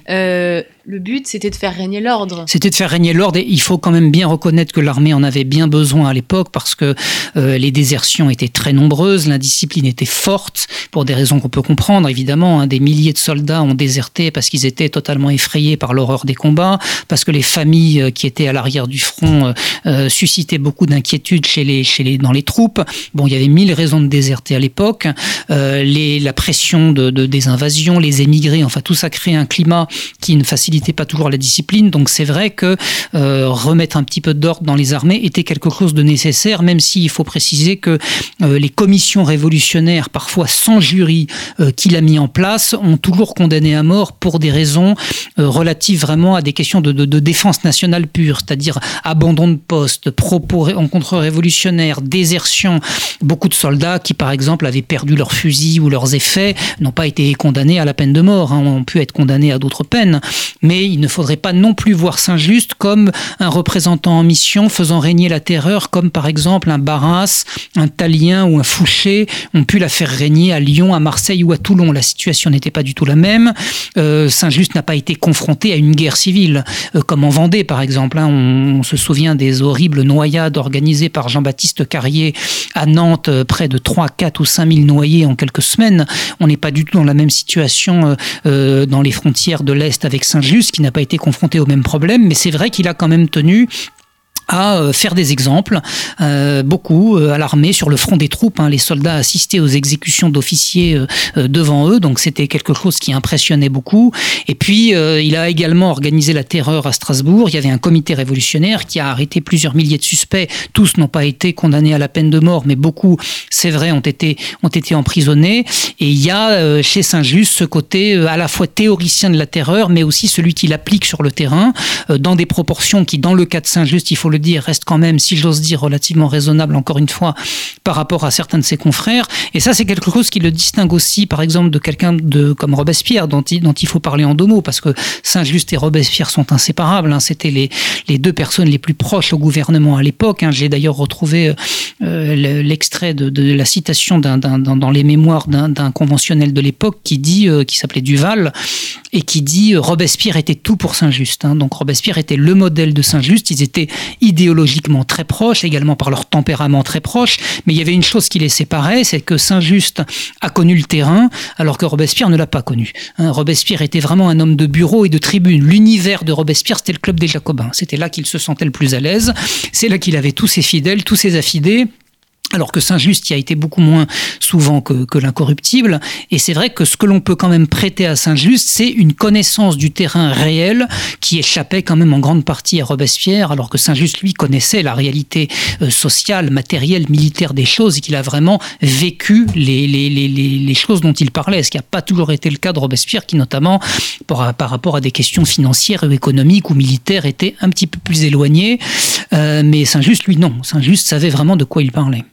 A: le but, c'était de faire régner l'ordre.
B: C'était de faire régner l'ordre et il faut quand même bien reconnaître que l'armée en avait bien besoin à l'époque parce que euh, les désertions étaient très nombreuses, l'indiscipline était forte pour des raisons qu'on peut comprendre. Évidemment, hein, des milliers de soldats ont déserté parce qu'ils étaient totalement effrayés par l'horreur des combats, parce que les familles euh, qui étaient à l'arrière du front euh, suscitaient beaucoup d'inquiétude chez les, chez les, dans les troupes. Bon, il y avait mille raisons de déserter à l'époque. les, la pression de, de, des invasions, les émigrés, enfin tout ça créait un climat qui ne facilitait n'était pas toujours la discipline. Donc c'est vrai que euh, remettre un petit peu d'ordre dans les armées était quelque chose de nécessaire, même s'il faut préciser que euh, les commissions révolutionnaires, parfois sans jury, euh, qu'il a mis en place, ont toujours condamné à mort pour des raisons relatives vraiment à des questions de, de, défense nationale pure, c'est-à-dire abandon de poste, propos en contre-révolutionnaire, désertion. Beaucoup de soldats qui, par exemple, avaient perdu leurs fusils ou leurs effets n'ont pas été condamnés à la peine de mort, hein, ont pu être condamnés à d'autres peines mais il ne faudrait pas non plus voir Saint-Just comme un représentant en mission faisant régner la terreur, comme par exemple un Barras, un Talien ou un Fouché ont pu la faire régner à Lyon, à Marseille ou à Toulon. La situation n'était pas du tout la même. Euh, Saint-Just n'a pas été confronté à une guerre civile, euh, comme en Vendée par exemple. Hein. On, se souvient des horribles noyades organisées par Jean-Baptiste Carrier à Nantes, euh, près de 3, 4 ou 5 000 noyés en quelques semaines. On n'est pas du tout dans la même situation dans les frontières de l'Est avec Saint-Just qui n'a pas été confronté au même problème, mais c'est vrai qu'il a quand même tenu à euh, faire des exemples, euh, beaucoup euh, à l'armée sur le front des troupes. Hein, les soldats assistaient aux exécutions d'officiers devant eux, donc c'était quelque chose qui impressionnait beaucoup. Et puis il a également organisé la terreur à Strasbourg. Il y avait un comité révolutionnaire qui a arrêté plusieurs milliers de suspects. Tous n'ont pas été condamnés à la peine de mort, mais beaucoup, c'est vrai, ont été ont été emprisonnés. Et il y a chez Saint-Just ce côté à la fois théoricien de la terreur, mais aussi celui qui l'applique sur le terrain dans des proportions qui, dans le cas de Saint-Just, il faut le dire, reste quand même, si j'ose dire, relativement raisonnable, encore une fois, par rapport à certains de ses confrères. Et ça, c'est quelque chose qui le distingue aussi, par exemple, de quelqu'un de, comme Robespierre, dont il, faut parler en deux mots, parce que Saint-Just et Robespierre sont inséparables. Hein. C'était les, deux personnes les plus proches au gouvernement à l'époque. Hein. J'ai d'ailleurs retrouvé euh, l'extrait de, la citation dans les mémoires d'un, conventionnel de l'époque qui dit, euh, qui s'appelait Duval, et qui dit euh, Robespierre était tout pour Saint-Just. Hein. Donc Robespierre était le modèle de Saint-Just. Ils étaient idéologiquement très proches, également par leur tempérament très proche. Mais il y avait une chose qui les séparait, c'est que Saint-Just a connu le terrain, alors que Robespierre ne l'a pas connu. Hein, Robespierre était vraiment un homme de bureau et de tribune. L'univers de Robespierre, c'était le club des Jacobins. C'était là qu'il se sentait le plus à l'aise. C'est là qu'il avait tous ses fidèles, tous ses affidés alors que Saint-Just y a été beaucoup moins souvent que, l'incorruptible. Et c'est vrai que ce que l'on peut quand même prêter à Saint-Just, c'est une connaissance du terrain réel qui échappait quand même en grande partie à Robespierre, alors que Saint-Just, lui, connaissait la réalité euh, sociale, matérielle, militaire des choses et qu'il a vraiment vécu les, les, choses dont il parlait. Ce qui n'a pas toujours été le cas de Robespierre, qui notamment, par, par, rapport à des questions financières ou économiques ou militaires, était un petit peu plus éloigné. Euh, mais Saint-Just, lui, non. Saint-Just savait vraiment de quoi il parlait.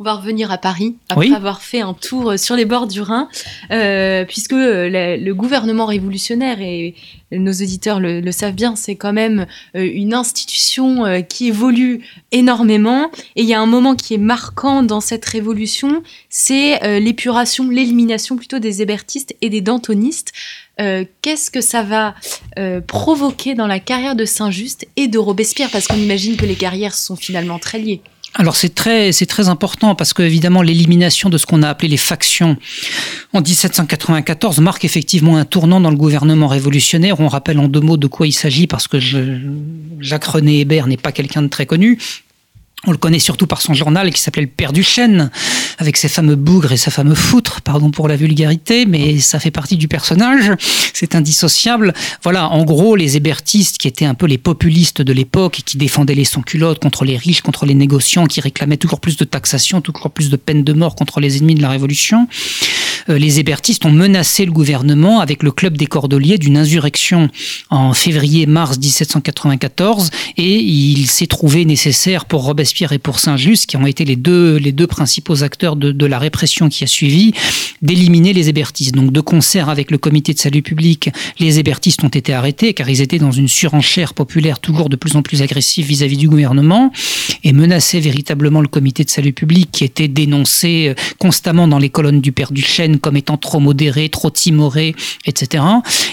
A: On va revenir à Paris après avoir fait un tour euh, sur les bords du Rhin, euh, puisque euh, le, gouvernement révolutionnaire et nos auditeurs le, savent bien, c'est quand même une institution qui évolue énormément. Et il y a un moment qui est marquant dans cette révolution, c'est l'épuration, l'élimination plutôt des hébertistes et des dantonistes. qu'est-ce que ça va provoquer dans la carrière de Saint-Just et de Robespierre? Parce qu'on imagine que les carrières sont finalement très liées.
B: Alors c'est très, c'est très important parce que évidemment l'élimination de ce qu'on a appelé les factions en 1794 marque effectivement un tournant dans le gouvernement révolutionnaire. On rappelle en deux mots de quoi il s'agit parce que Jacques René Hébert n'est pas quelqu'un de très connu. On le connaît surtout par son journal qui s'appelait Le Père du Chêne, avec ses fameux bougres et sa fameuse foutre, pardon pour la vulgarité, mais ça fait partie du personnage, c'est indissociable. Voilà, en gros, les hébertistes qui étaient un peu les populistes de l'époque et qui défendaient les sans-culottes contre les riches, contre les négociants, qui réclamaient toujours plus de taxation, toujours plus de peine de mort contre les ennemis de la Révolution, les hébertistes ont menacé le gouvernement avec le club des Cordeliers d'une insurrection en février-mars 1794 et il s'est trouvé nécessaire pour Robespierre et pour Saint-Just, qui ont été les deux, les deux principaux acteurs de, de la répression qui a suivi, d'éliminer les hébertistes. Donc de concert avec le comité de salut public, les hébertistes ont été arrêtés car ils étaient dans une surenchère populaire toujours de plus en plus agressive vis-à-vis du gouvernement et menaçaient véritablement le comité de salut public qui était dénoncé euh, constamment dans les colonnes du Père Duchesne comme étant trop modéré, trop timoré, etc.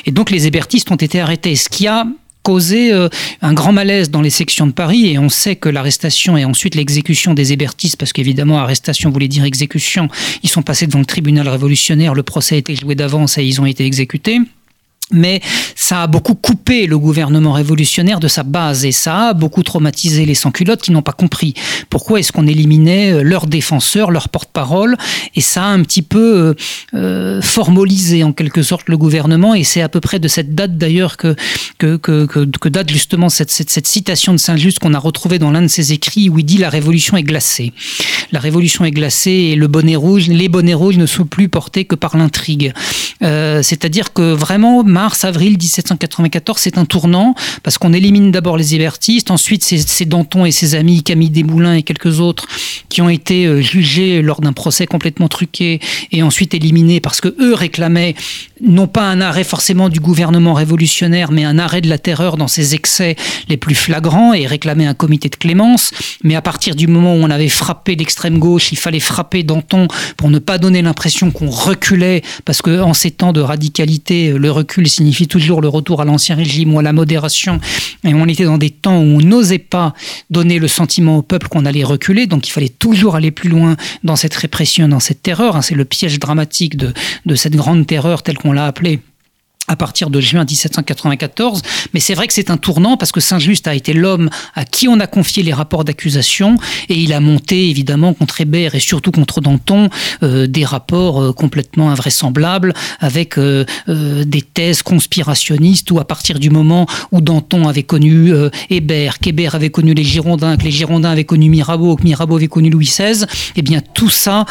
B: Et donc les hébertistes ont été arrêtés. Ce qui a causé euh, un grand malaise dans les sections de Paris et on sait que l'arrestation et ensuite l'exécution des hébertistes, parce qu'évidemment arrestation voulait dire exécution, ils sont passés devant le tribunal révolutionnaire, le procès a été joué d'avance et ils ont été exécutés mais ça a beaucoup coupé le gouvernement révolutionnaire de sa base et ça a beaucoup traumatisé les sans-culottes qui n'ont pas compris pourquoi est-ce qu'on éliminait euh, leurs défenseurs, leurs porte-parole et ça a un petit peu euh, euh, formalisé en quelque sorte le gouvernement et c'est à peu près de cette date d'ailleurs que que, que, que, date justement cette, cette, cette citation de Saint-Just qu'on a retrouvée dans l'un de ses écrits où il dit la révolution est glacée. La révolution est glacée et le bonnet rouge, les bonnets rouges ne sont plus portés que par l'intrigue. Euh, C'est-à-dire que vraiment mars-avril 1794, c'est un tournant, parce qu'on élimine d'abord les hébertistes, ensuite c'est Danton et ses amis, Camille Desmoulins et quelques autres, qui ont été euh, jugés lors d'un procès complètement truqué, et ensuite éliminés parce que eux réclamaient non pas un arrêt forcément du gouvernement révolutionnaire, mais un arrêt de la terreur dans ses excès les plus flagrants, et réclamaient un comité de clémence. Mais à partir du moment où on avait frappé l'extrême gauche, il fallait frapper Danton pour ne pas donner l'impression qu'on reculait, parce que en ces temps de radicalité, le recul signifie toujours le retour à l'ancien régime ou à la modération. Et on était dans des temps où on n'osait pas donner le sentiment au peuple qu'on allait reculer, donc il fallait toujours aller plus loin dans cette répression, dans cette terreur. Hein. C'est le piège dramatique de, de cette grande terreur telle qu'on l'a appelée à partir de juin 1794. Mais c'est vrai que c'est un tournant parce que Saint-Just a été l'homme à qui on a confié les rapports d'accusation et il a monté évidemment contre Hébert et surtout contre Danton euh, des rapports euh, complètement invraisemblables avec euh, des thèses conspirationnistes où à partir du moment où Danton avait connu Hébert, qu'Hébert avait connu les Girondins, que les Girondins avaient connu Mirabeau, que Mirabeau avait connu Louis XVI, eh bien tout ça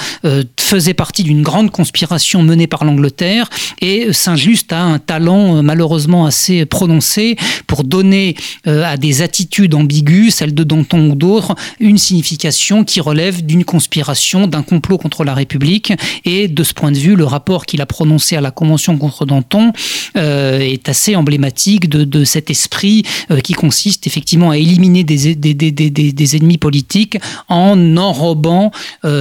B: faisait partie d'une grande conspiration menée par l'Angleterre et Saint-Just a un talent euh, malheureusement assez prononcé pour donner euh, à des attitudes ambiguës, celles de Danton ou d'autres, une signification qui relève d'une conspiration, d'un complot contre la République. Et de ce point de vue, le rapport qu'il a prononcé à la Convention contre Danton euh, est assez emblématique de, cet esprit qui consiste effectivement à éliminer des, ennemis politiques en enrobant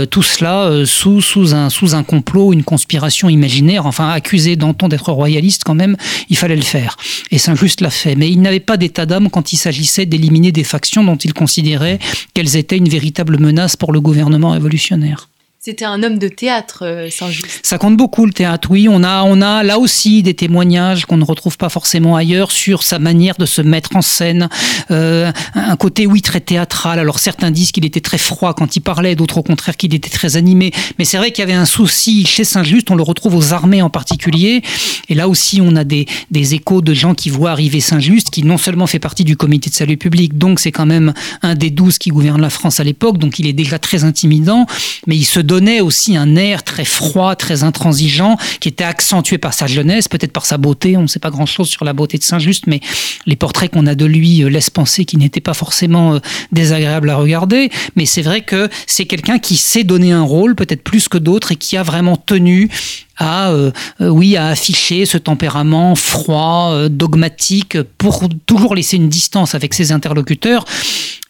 B: tout cela sous, un, sous un complot, une conspiration imaginaire, enfin accuser Danton d'être royaliste même, il fallait le faire. Et Saint-Just l'a fait. Mais il n'avait pas d'état d'âme quand il s'agissait d'éliminer des factions dont il considérait qu'elles étaient une véritable menace pour le gouvernement révolutionnaire.
A: C'était un homme de théâtre, euh, Saint-Just.
B: Ça compte beaucoup le théâtre, oui. On a, on a là aussi des témoignages qu'on ne retrouve pas forcément ailleurs sur sa manière de se mettre en scène. Euh, un côté, oui, très théâtral. Alors certains disent qu'il était très froid quand il parlait, d'autres au contraire qu'il était très animé. Mais c'est vrai qu'il y avait un souci chez Saint-Just, on le retrouve aux armées en particulier. Et là aussi, on a des, des échos de gens qui voient arriver Saint-Just, qui non seulement fait partie du comité de salut public, donc c'est quand même un des douze qui gouverne la France à l'époque, donc il est déjà très intimidant, mais il se donnait aussi un air très froid, très intransigeant, qui était accentué par sa jeunesse, peut-être par sa beauté. On ne sait pas grand-chose sur la beauté de Saint-Just, mais les portraits qu'on a de lui euh, laissent penser qu'il n'était pas forcément euh, désagréable à regarder. Mais c'est vrai que c'est quelqu'un qui sait donner un rôle, peut-être plus que d'autres, et qui a vraiment tenu à, oui, à afficher ce tempérament froid, dogmatique, pour toujours laisser une distance avec ses interlocuteurs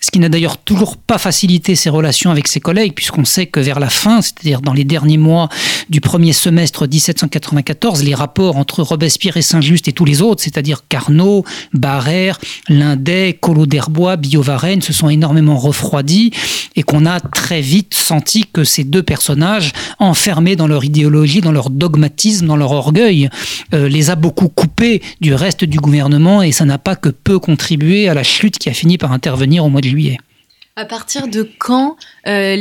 B: ce qui n'a d'ailleurs toujours pas facilité ses relations avec ses collègues, puisqu'on sait que vers la fin, c'est-à-dire dans les derniers mois du premier semestre 1794, les rapports entre Robespierre et Saint-Just et tous les autres, c'est-à-dire Carnot, Barrère, Lindet, Collot d'Herbois, Biot-Varenne, se sont énormément refroidis et qu'on a très vite senti que ces deux personnages, enfermés dans leur idéologie, dans leur dans leur orgueil, euh, les a beaucoup coupés du reste du gouvernement et ça n'a pas que peu contribué à la chute qui a fini par intervenir au mois de juillet.
A: À partir de quand euh,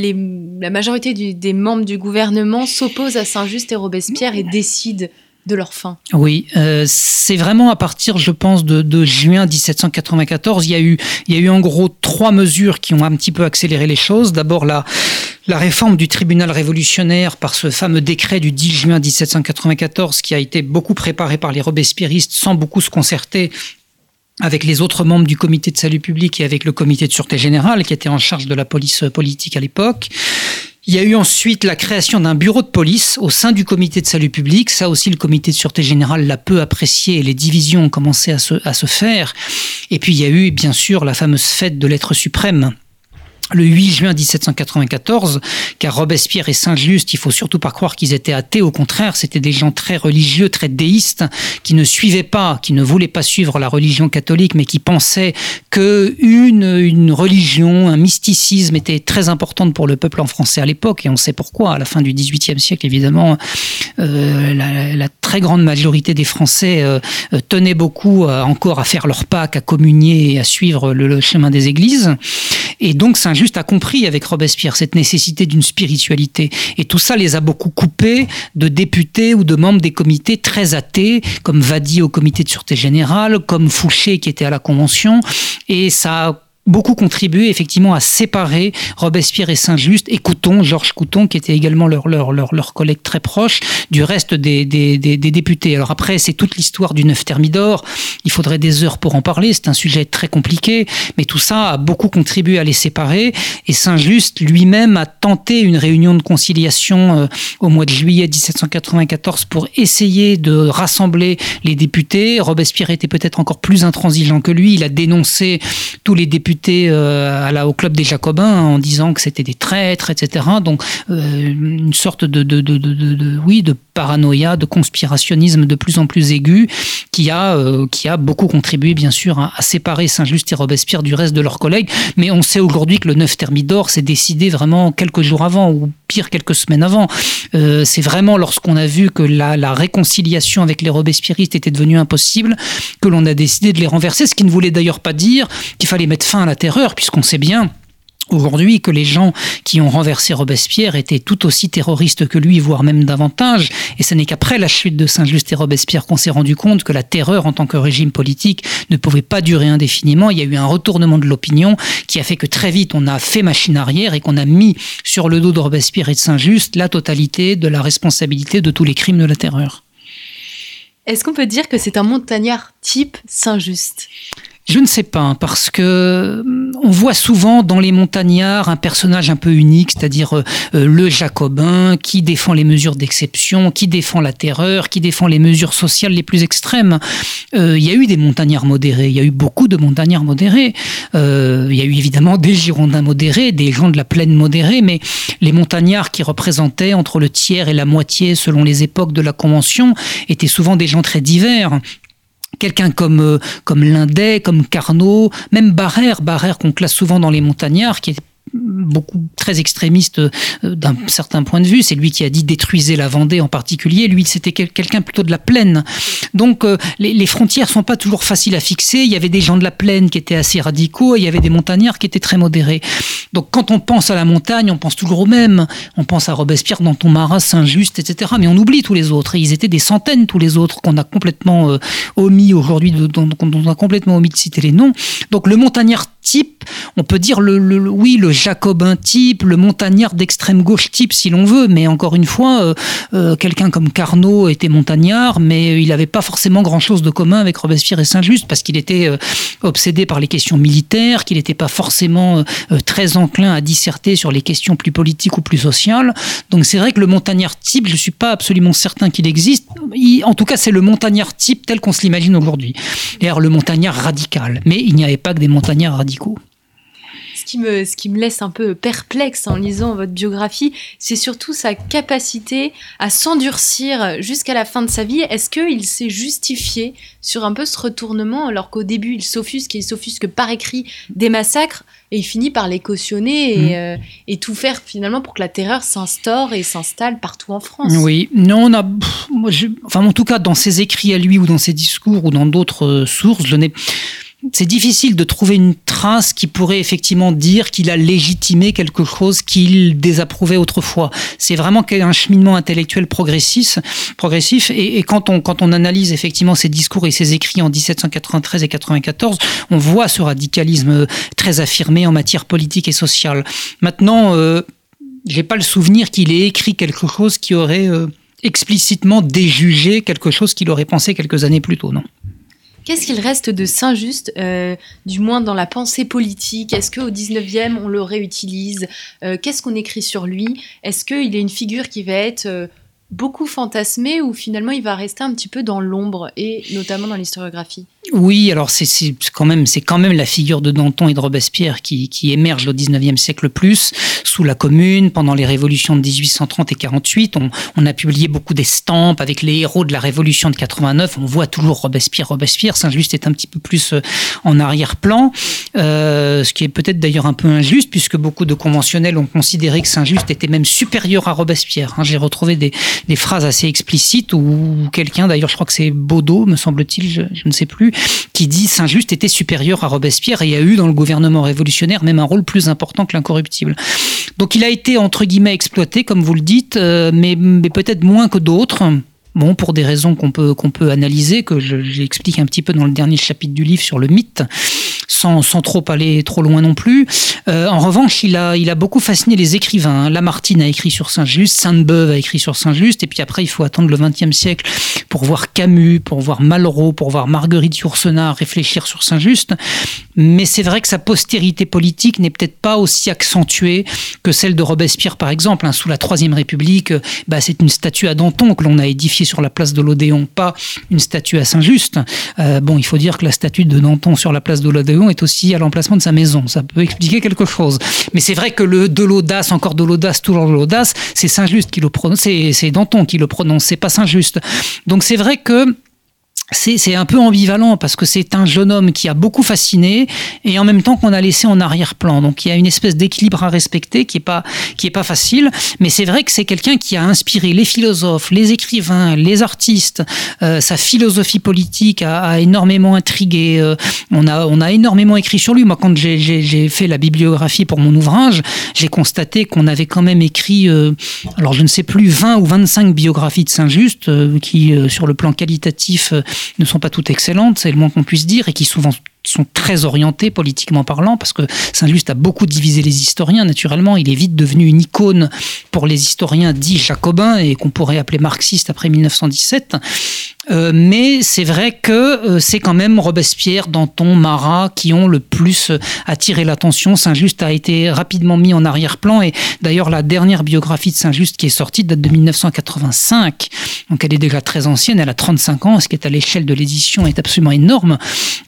A: la majorité des membres du gouvernement s'opposent à Saint-Just et Robespierre et décident de leur fin
B: Oui, euh, c'est vraiment à partir, je pense, de, juin 1794. Il y, a eu, il y a eu en gros trois mesures qui ont un petit peu accéléré les choses. D'abord, la, la réforme du tribunal révolutionnaire par ce fameux décret du 10 juin 1794 qui a été beaucoup préparé par les robespierristes sans beaucoup se concerter avec les autres membres du comité de salut public et avec le comité de sûreté générale qui était en charge de la police politique à l'époque. Il y a eu ensuite la création d'un bureau de police au sein du comité de salut public. Ça aussi, le comité de sûreté générale l'a peu apprécié et les divisions ont commencé à se, faire. Et puis, il y a eu, bien sûr, la fameuse fête de l'être suprême le 8 juin 1794, car Robespierre et Saint-Just, il faut surtout pas croire qu'ils étaient athées, au contraire, c'était des gens très religieux, très déistes, qui ne suivaient pas, qui ne voulaient pas suivre la religion catholique, mais qui pensaient que une, une religion, un mysticisme était très importante pour le peuple en français à l'époque, et on sait pourquoi. À la fin du XVIIIe siècle, évidemment, euh, la, très grande majorité des Français euh, tenaient beaucoup encore à faire leur Pâques, à communier à suivre le, le chemin des églises. Et donc Saint-Just a compris avec Robespierre cette nécessité d'une spiritualité. Et tout ça les a beaucoup coupés de députés ou de membres des comités très athées, comme Vadi au comité de sûreté générale, comme Fouché qui était à la Convention. Et ça a beaucoup contribué effectivement à séparer Robespierre et Saint-Just et Couton, Georges Couton, qui était également leur, leur, leur, leur collègue très proche, du reste des, des, des, des députés. Alors après, c'est toute l'histoire du neuf Thermidor. Il faudrait des heures pour en parler. C'est un sujet très compliqué, mais tout ça a beaucoup contribué à les séparer. Et Saint-Just lui-même a tenté une réunion de conciliation euh, au mois de juillet 1794 pour essayer de rassembler les députés. Robespierre était peut-être encore plus intransigeant que lui. Il a dénoncé tous les députés euh, au club des Jacobins en disant que c'était des traîtres, etc. Donc euh, une sorte de, de, oui, de paranoïa, de conspirationnisme de plus en plus aigu qui a, euh, qui a beaucoup contribué bien sûr à, séparer Saint-Just et Robespierre du reste de leurs collègues. Mais on sait aujourd'hui que le 9 Thermidor s'est décidé vraiment quelques jours avant ou pire quelques semaines avant. c'est vraiment lorsqu'on a vu que la, la, réconciliation avec les robespierristes était devenue impossible que l'on a décidé de les renverser, ce qui ne voulait d'ailleurs pas dire qu'il fallait mettre fin à la terreur, puisqu'on sait bien aujourd'hui que les gens qui ont renversé Robespierre étaient tout aussi terroristes que lui, voire même davantage. Et ce n'est qu'après la chute de Saint-Just et Robespierre qu'on s'est rendu compte que la terreur en tant que régime politique ne pouvait pas durer indéfiniment. Il y a eu un retournement de l'opinion qui a fait que très vite on a fait machine arrière et qu'on a mis sur le dos de Robespierre et de Saint-Just la totalité de la responsabilité de tous les crimes de la terreur.
A: Est-ce qu'on peut dire que c'est un montagnard type Saint-Just?
B: Je ne sais pas, parce que euh, on voit souvent dans les montagnards un personnage un peu unique, c'est-à-dire euh, euh, le jacobin qui défend les mesures d'exception, qui défend la terreur, qui défend les mesures sociales les plus extrêmes. il y a eu des montagnards modérés, il y a eu beaucoup de montagnards modérés. il y a eu évidemment des girondins modérés, des gens de la plaine modérée, mais les montagnards qui représentaient entre le tiers et la moitié selon les époques de la Convention étaient souvent des gens très divers quelqu'un comme, euh, comme Lindet, comme Carnot, même Barrère, Barrère qu'on classe souvent dans les montagnards, qui est beaucoup très extrémiste euh, d'un certain point de vue. C'est lui qui a dit détruisez la Vendée en particulier. Lui, c'était quelqu'un plutôt de la plaine. Donc euh, les, frontières sont pas toujours faciles à fixer. Il y avait des gens de la plaine qui étaient assez radicaux et il y avait des montagnards qui étaient très modérés. Donc quand on pense à la montagne, on pense toujours au même. On pense à Robespierre, Danton Marat, Saint-Just, etc. Mais on oublie tous les autres. Et ils étaient des centaines tous les autres qu'on a complètement euh, omis aujourd'hui, dont on a complètement omis de citer les noms. Donc le montagnard on peut dire le, oui, le jacobin type, le montagnard d'extrême gauche type si l'on veut, mais encore une fois, euh, euh, quelqu'un comme Carnot était montagnard, mais il n'avait pas forcément grand-chose de commun avec Robespierre et Saint-Just parce qu'il était euh, obsédé par les questions militaires, qu'il n'était pas forcément très enclin à disserter sur les questions plus politiques ou plus sociales. Donc c'est vrai que le montagnard type, je ne suis pas absolument certain qu'il existe. en tout cas, c'est le montagnard type tel qu'on se l'imagine aujourd'hui. D'ailleurs, le montagnard radical. Mais il n'y avait pas que des montagnards.
A: Ce qui, me, ce qui me laisse un peu perplexe en lisant votre biographie, c'est surtout sa capacité à s'endurcir jusqu'à la fin de sa vie. Est-ce qu'il s'est justifié sur un peu ce retournement alors qu'au début il s'offusque et il s'offusque par écrit des massacres et il finit par les cautionner et, mm. euh, tout faire finalement pour que la terreur s'instaure et s'installe partout en France?
B: Oui, non, on a, enfin en tout cas dans ses écrits à lui ou dans ses discours ou dans d'autres euh, sources, je n'ai c'est difficile de trouver une trace qui pourrait effectivement dire qu'il a légitimé quelque chose qu'il désapprouvait autrefois. C'est vraiment un cheminement intellectuel progressif. progressif et, quand, on, quand on analyse effectivement ses discours et ses écrits en 1793 et 94, on voit ce radicalisme très affirmé en matière politique et sociale. Maintenant, euh, j'ai pas le souvenir qu'il ait écrit quelque chose qui aurait euh, explicitement déjugé quelque chose qu'il aurait pensé quelques années plus tôt, non
A: Qu'est-ce qu'il reste de Saint-Just, euh, du moins dans la pensée politique? Est-ce qu'au 19e, on le réutilise? Euh, Qu'est-ce qu'on écrit sur lui? Est-ce qu'il est une figure qui va être euh, beaucoup fantasmée ou finalement il va rester un petit peu dans l'ombre, et notamment dans l'historiographie?
B: Oui, alors c'est quand même c'est quand même la figure de Danton et de Robespierre qui, qui émerge au 19e siècle le plus sous la Commune pendant les révolutions de 1830 et 48. On, on a publié beaucoup d'estampes avec les héros de la Révolution de 89. On voit toujours Robespierre, Robespierre. Saint-Just est un petit peu plus euh, en arrière-plan, euh, ce qui est peut-être d'ailleurs un peu injuste puisque beaucoup de conventionnels ont considéré que Saint-Just était même supérieur à Robespierre. Hein. J'ai retrouvé des, des, phrases assez explicites où quelqu'un, d'ailleurs je crois que c'est Baudot, me semble-t-il, je, je ne sais plus qui dit Saint-Just était supérieur à Robespierre et a eu dans le gouvernement révolutionnaire même un rôle plus important que l'incorruptible. Donc il a été entre guillemets exploité, comme vous le dites, euh, mais, peut-être moins que d'autres. Bon, pour des raisons qu'on peut, qu'on peut analyser, que j'explique un petit peu dans le dernier chapitre du livre sur le mythe sans, trop aller trop loin non plus. Euh, en revanche, il a, beaucoup fasciné les écrivains. Lamartine a écrit sur Saint-Just, Sainte-Beuve a écrit sur Saint-Just, et puis après, il faut attendre le XXe siècle pour voir Camus, pour voir Malraux, pour voir Marguerite Yourcenar réfléchir sur Saint-Just. Mais c'est vrai que sa postérité politique n'est peut-être pas aussi accentuée que celle de Robespierre, par exemple. Hein. sous la Troisième République, bah, c'est une statue à Danton que l'on a édifiée sur la place de l'Odéon, pas une statue à Saint-Just. Euh, bon, il faut dire que la statue de Danton sur la place de l'Odéon est aussi à l'emplacement de sa maison. Ça peut expliquer quelque chose. Mais c'est vrai que le de l'audace, encore de l'audace, toujours de l'audace, c'est Saint-Just qui le prononce, c'est Danton qui le prononce, c'est pas Saint-Just. Donc c'est vrai que c'est un peu ambivalent parce que c'est un jeune homme qui a beaucoup fasciné et en même temps qu'on a laissé en arrière-plan. Donc il y a une espèce d'équilibre à respecter qui est pas qui est pas facile, mais c'est vrai que c'est quelqu'un qui a inspiré les philosophes, les écrivains, les artistes. Euh, sa philosophie politique a, énormément intrigué. Euh, on a on a énormément écrit sur lui. Moi, quand j'ai fait la bibliographie pour mon ouvrage, j'ai constaté qu'on avait quand même écrit, euh, alors je ne sais plus 20 ou 25 biographies de Saint-Just qui, sur le plan qualitatif ne sont pas toutes excellentes, c'est le moins qu'on puisse dire, et qui souvent sont très orientés politiquement parlant, parce que Saint-Just a beaucoup divisé les historiens, naturellement. Il est vite devenu une icône pour les historiens dits jacobins et qu'on pourrait appeler marxistes après 1917. Euh, mais c'est vrai que euh, c'est quand même Robespierre, Danton, Marat qui ont le plus euh, attiré l'attention. Saint-Just a été rapidement mis en arrière-plan et d'ailleurs la dernière biographie de Saint-Just qui est sortie date de 1985. Donc elle est déjà très ancienne, elle a 35 ans, ce qui est à l'échelle de l'édition est absolument énorme,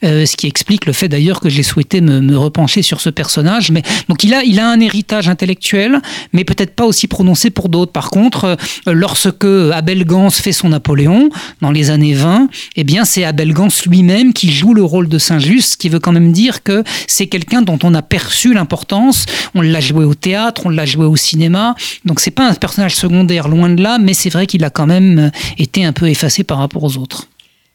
B: ce qui explique le fait d'ailleurs que j'ai souhaité me, me, repencher sur ce personnage. Mais donc il a, il a un héritage intellectuel, mais peut-être pas aussi prononcé pour d'autres. Par contre, lorsque Abel Gans fait son Napoléon dans les années 20, eh bien, c'est Abel Gans lui-même qui joue le rôle de Saint-Just, ce qui veut quand même dire que c'est quelqu'un dont on a perçu l'importance. On l'a joué au théâtre, on l'a joué au cinéma. Donc, c'est pas un personnage secondaire, loin de là, mais c'est vrai qu'il a quand même été un peu effacé par rapport aux autres.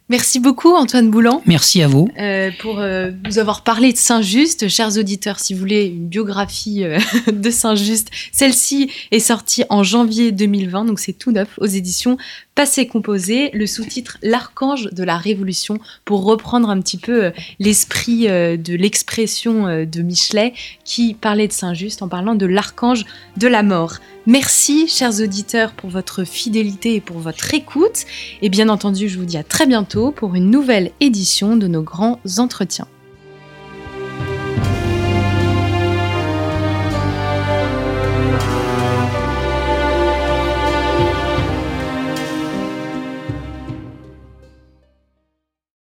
A: Merci beaucoup Antoine Boulan.
B: Merci à vous.
A: Euh, pour euh, nous avoir parlé de Saint-Just. Chers auditeurs, si vous voulez une biographie euh, de Saint-Just, celle-ci est sortie en janvier 2020, donc c'est tout neuf aux éditions Passé Composé, le sous-titre L'archange de la Révolution, pour reprendre un petit peu l'esprit de l'expression de Michelet qui parlait de Saint-Just en parlant de l'archange de la mort. Merci, chers auditeurs, pour votre fidélité et pour votre écoute. Et bien entendu, je vous dis à très bientôt pour une nouvelle édition de nos grands entretiens.